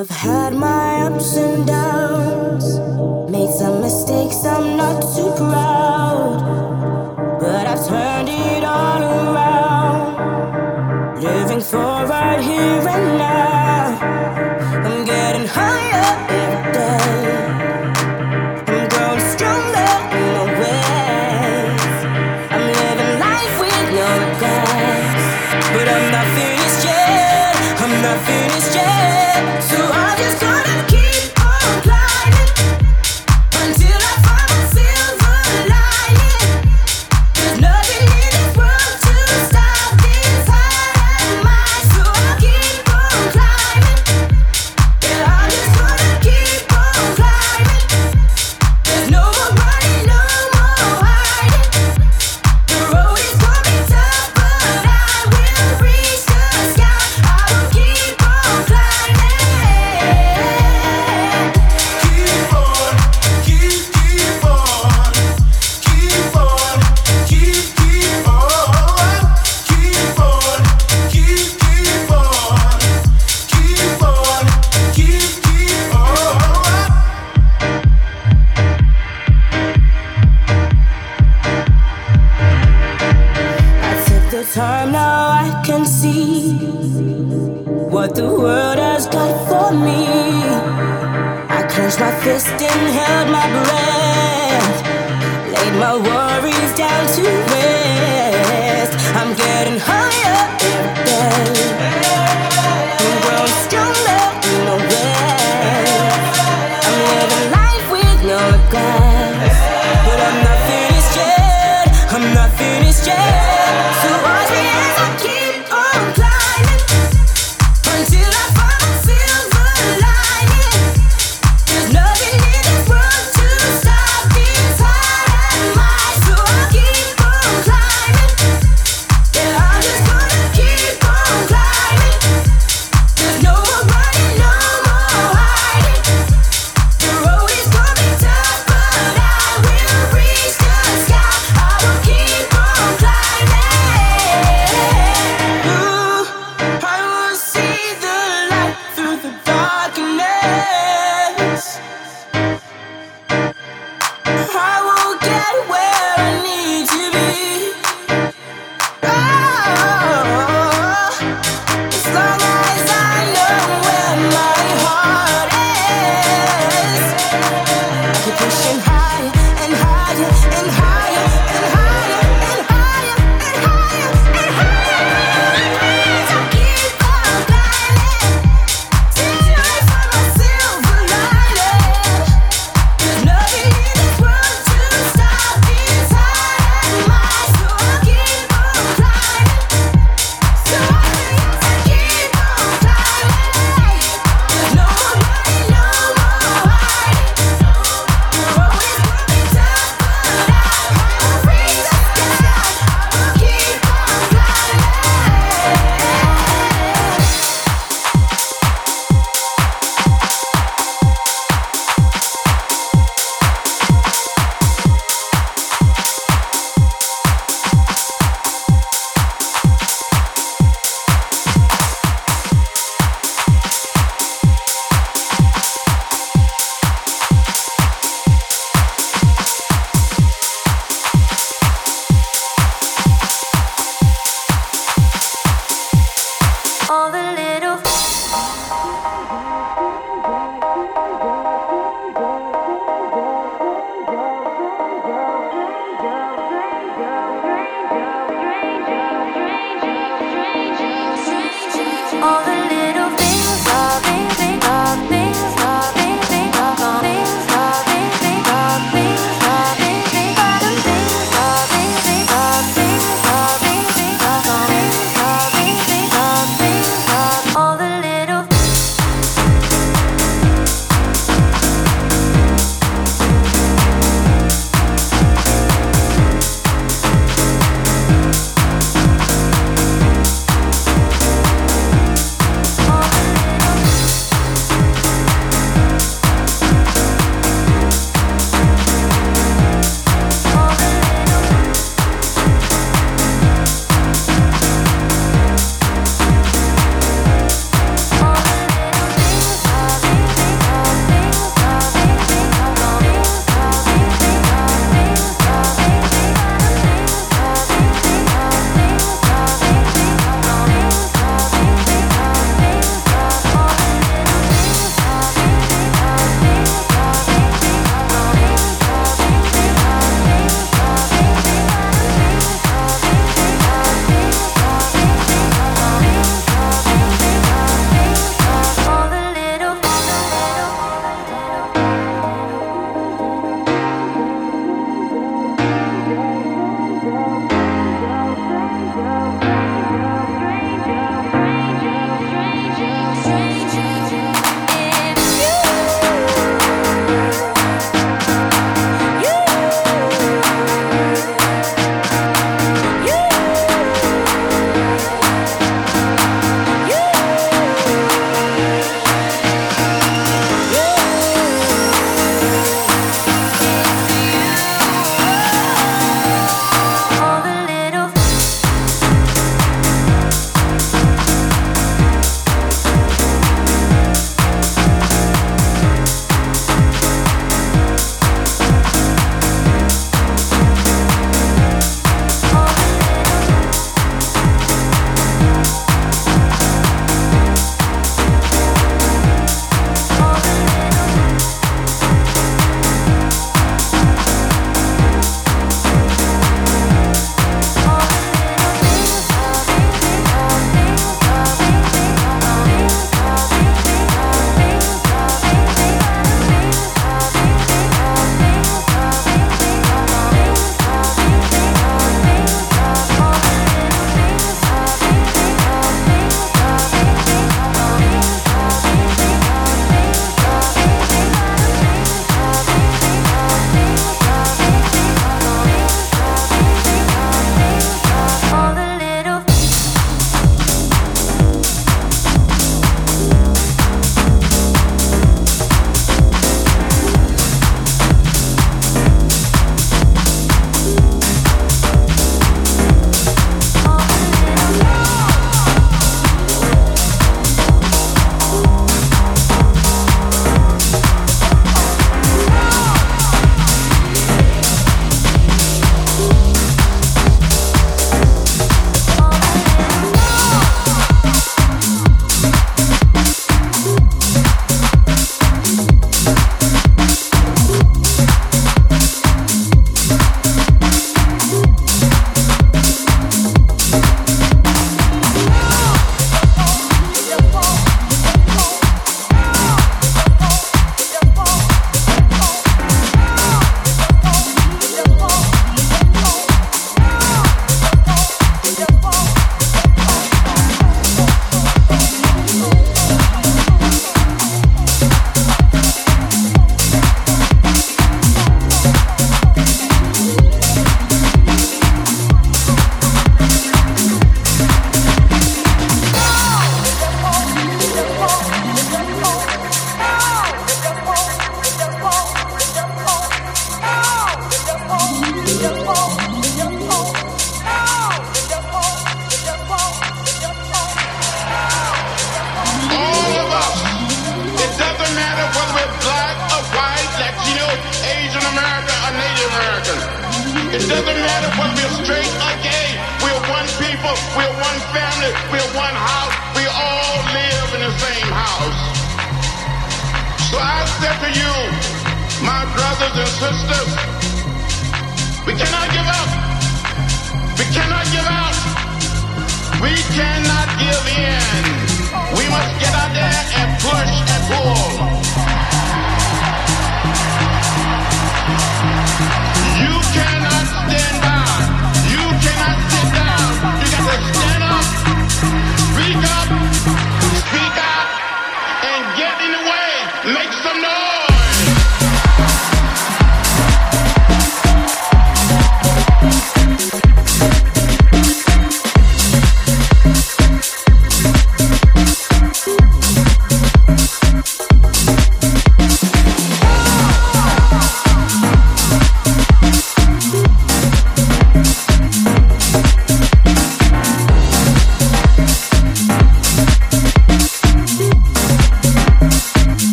I've had my ups and downs, made some mistakes, I'm not too proud. But I've turned it all around, living for right here and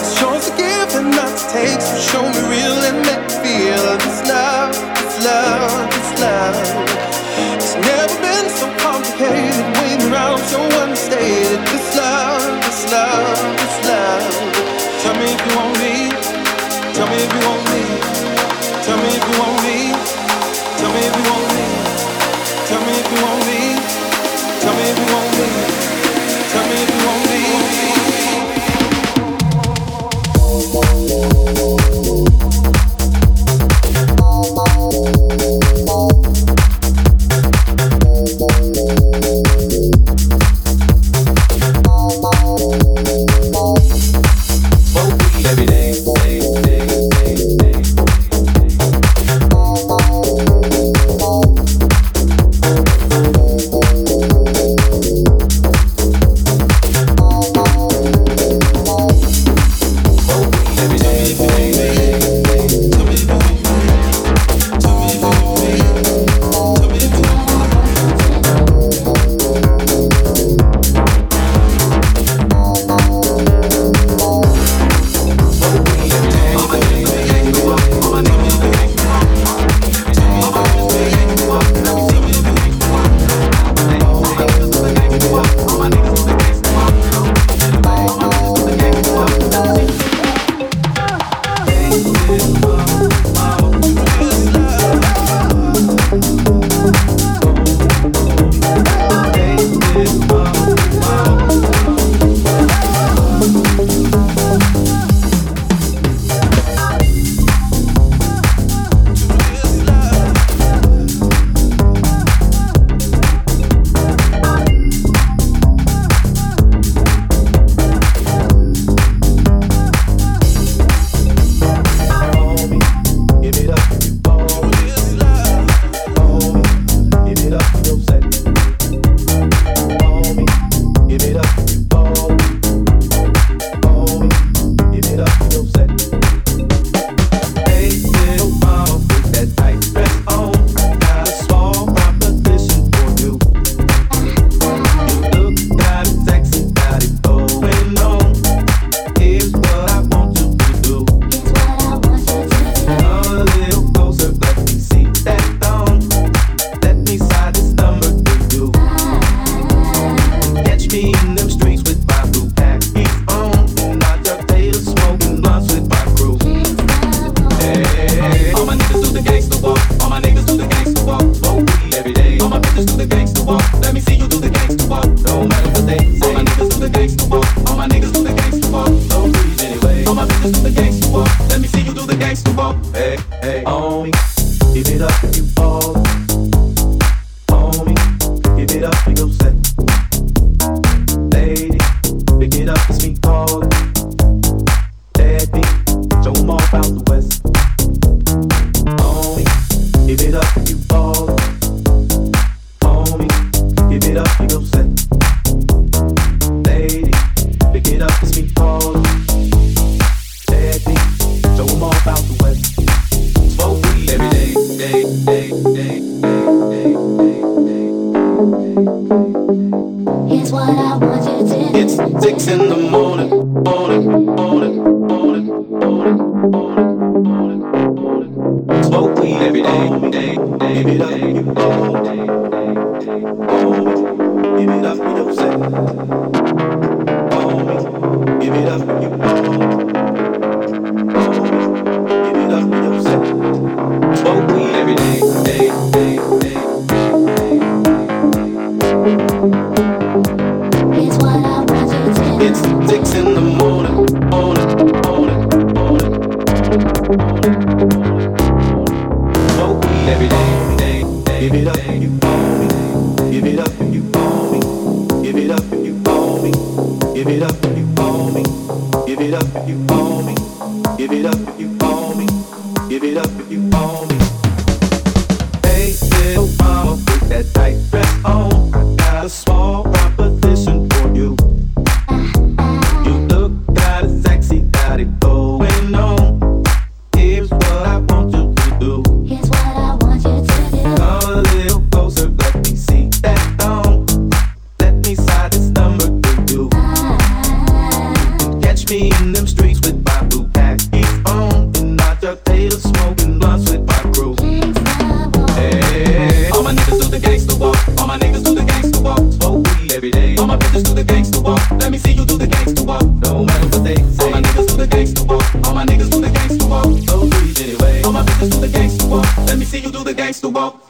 It's yours to give and not to take. So show me real and make me feel this love, this love, this love. It's never been so complicated. Waiting around so unstated. This love, this love, this love. Tell me if you want me. Tell me if you want me. Tell me if you want me. Tell me if you want me. Tell me if you want me. Tell me if you want me.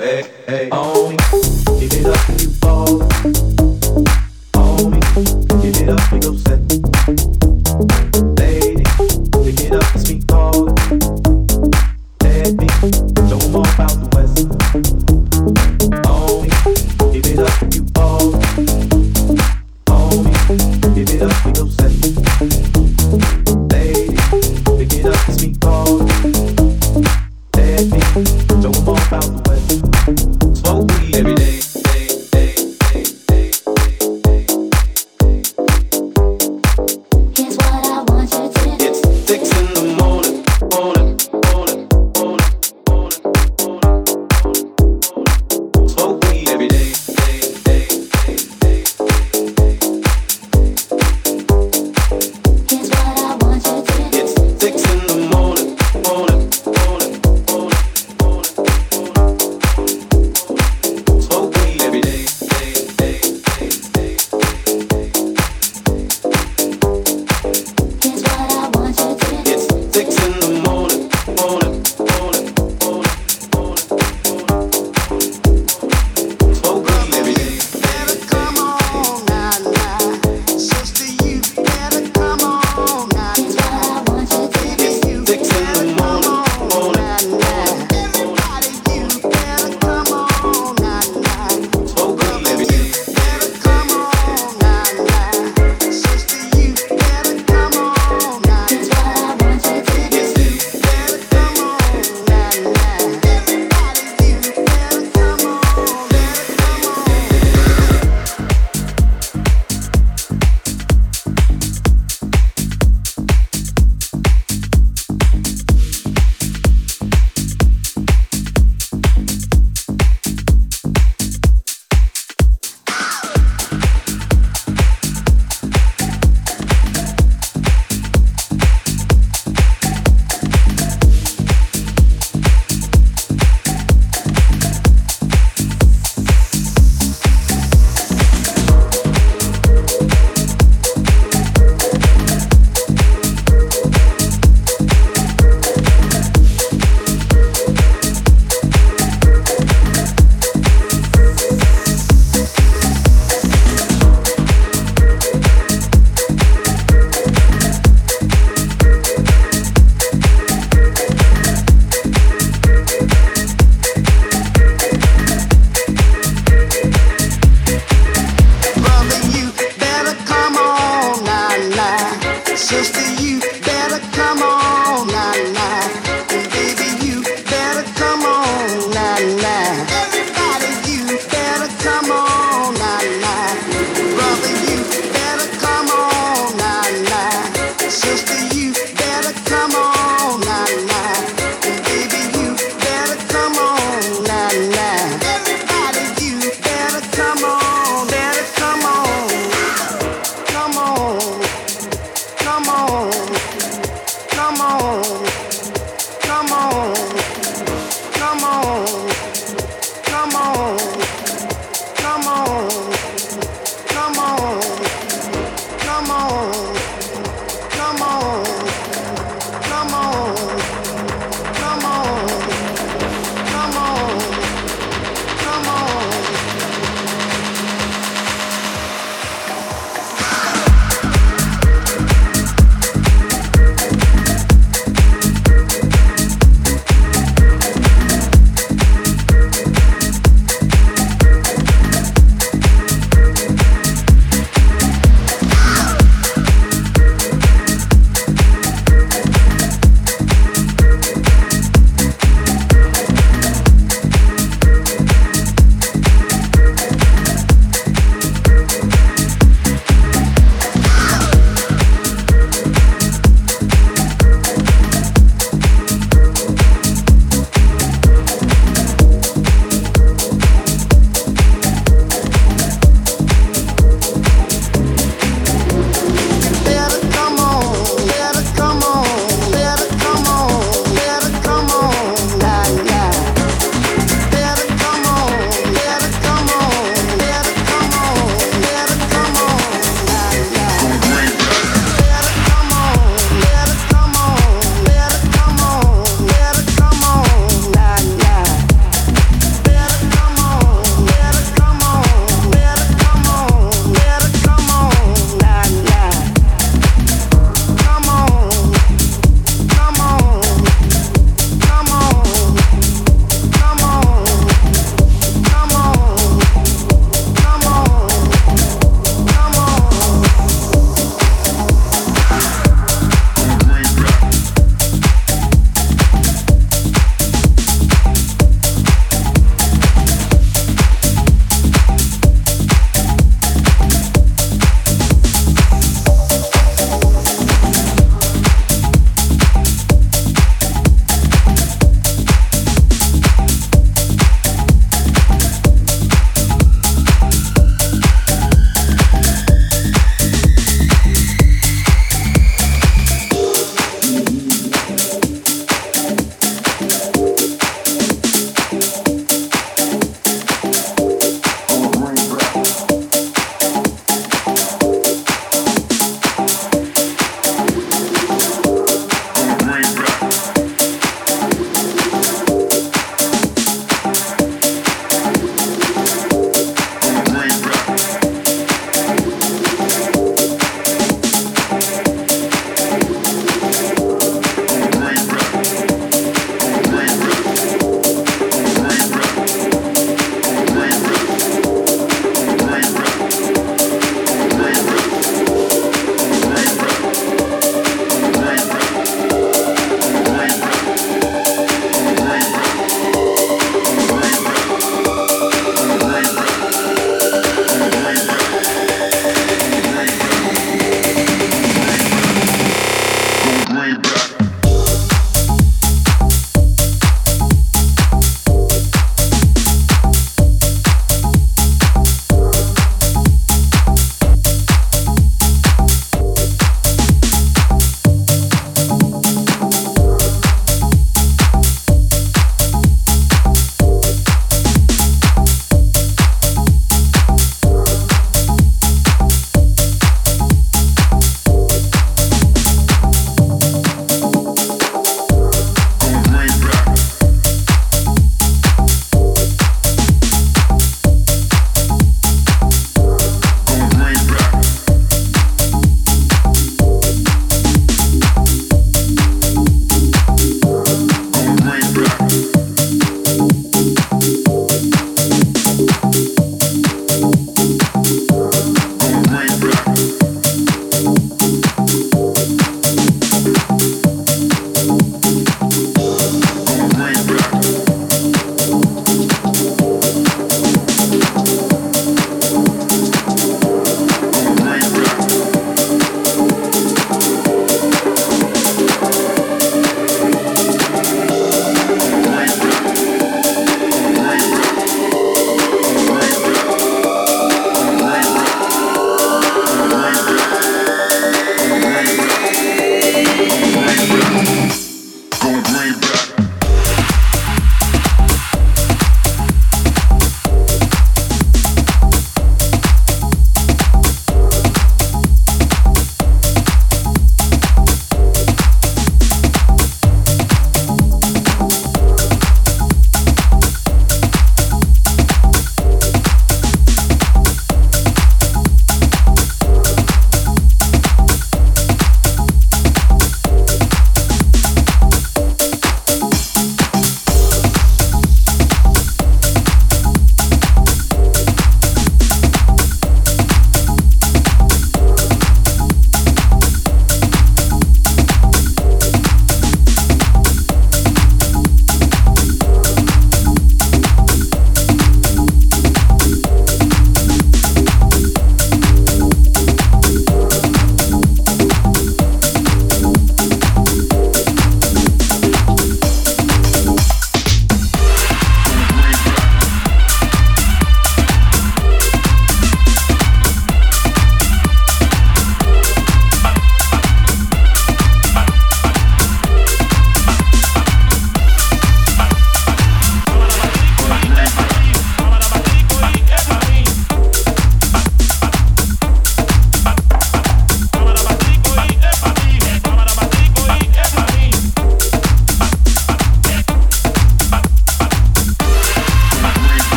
hey, hey, on me. Give it up, you ball.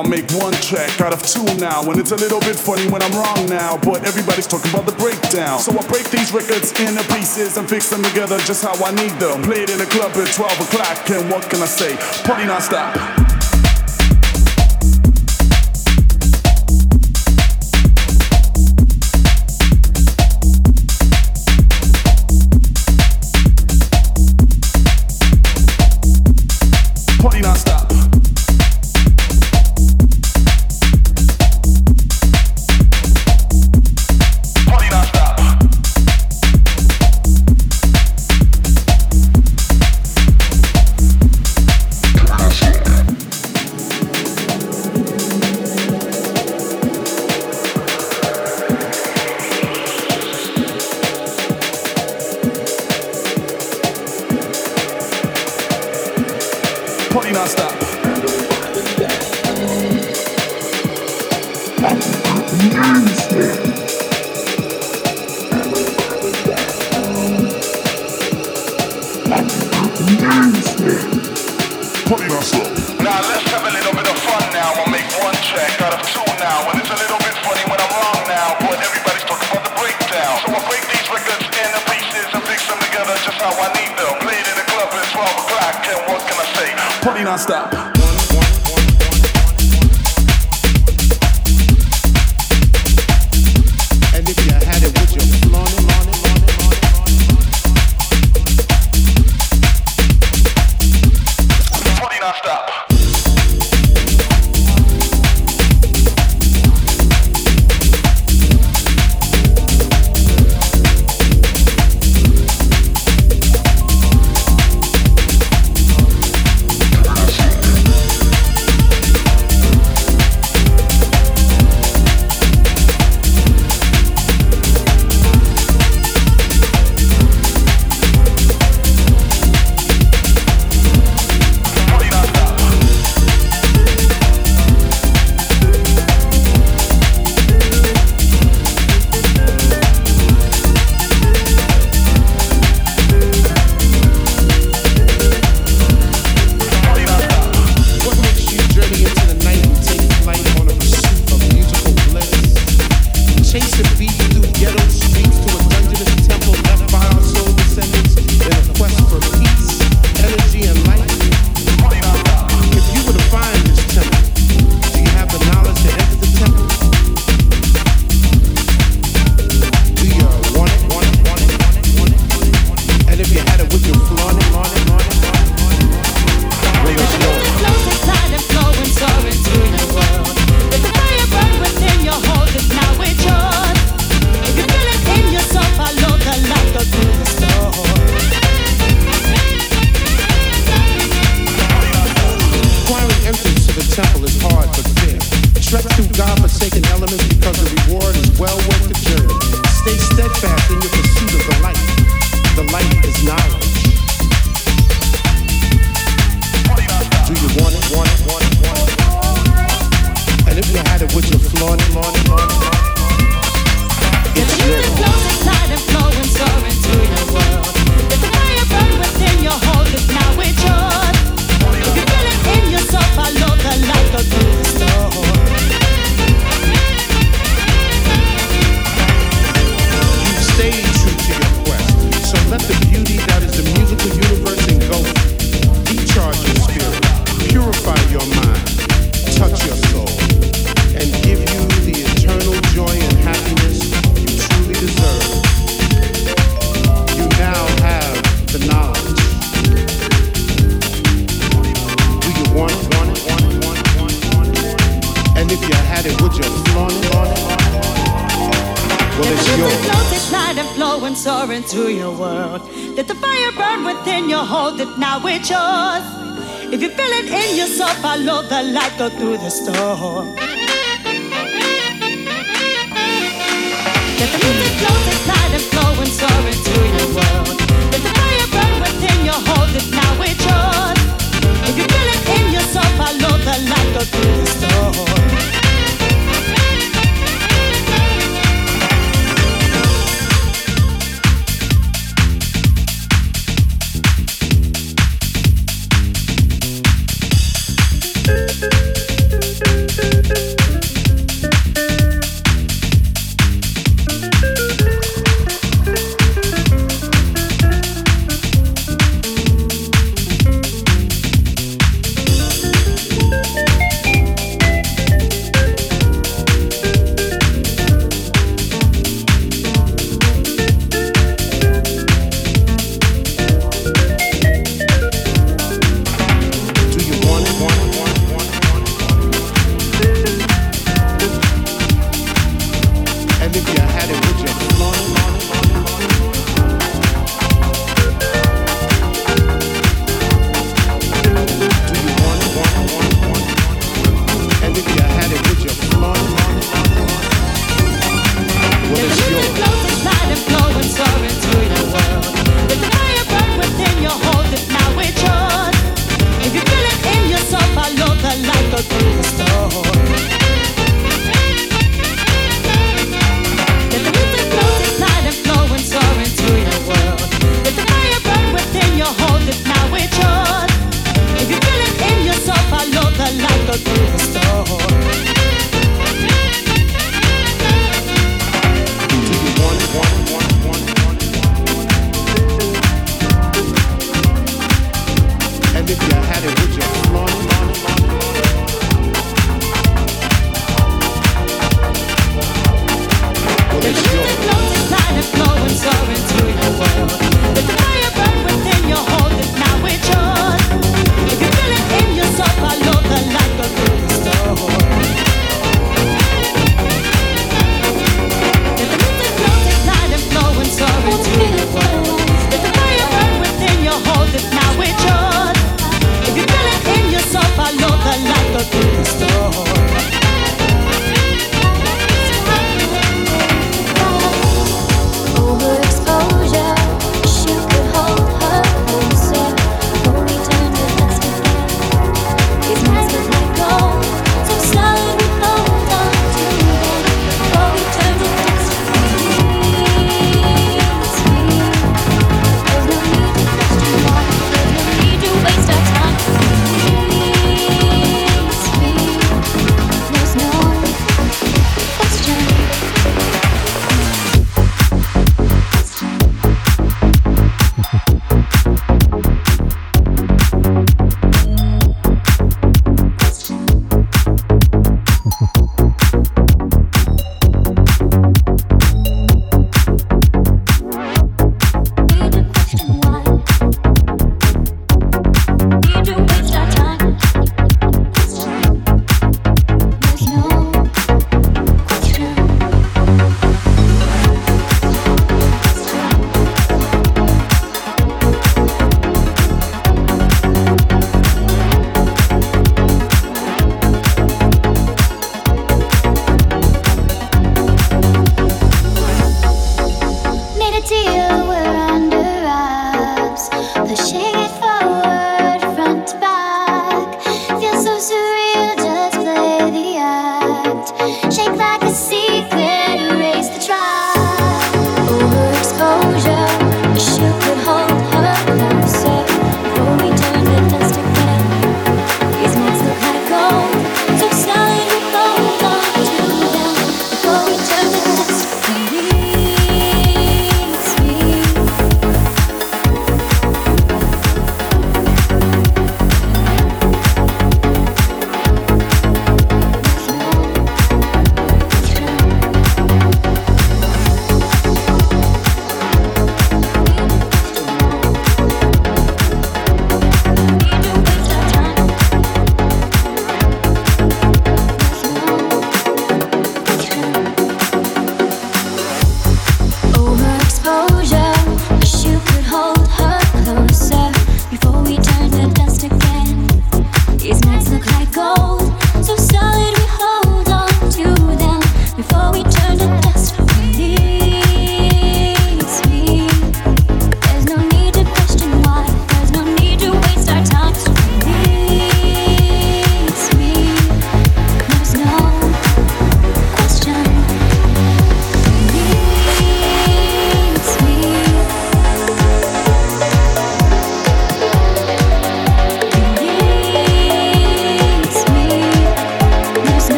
I'll make one track out of two now. And it's a little bit funny when I'm wrong now. But everybody's talking about the breakdown. So I break these records into pieces and fix them together just how I need them. Play it in the club at 12 o'clock. And what can I say? Party non-stop.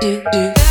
Do, do.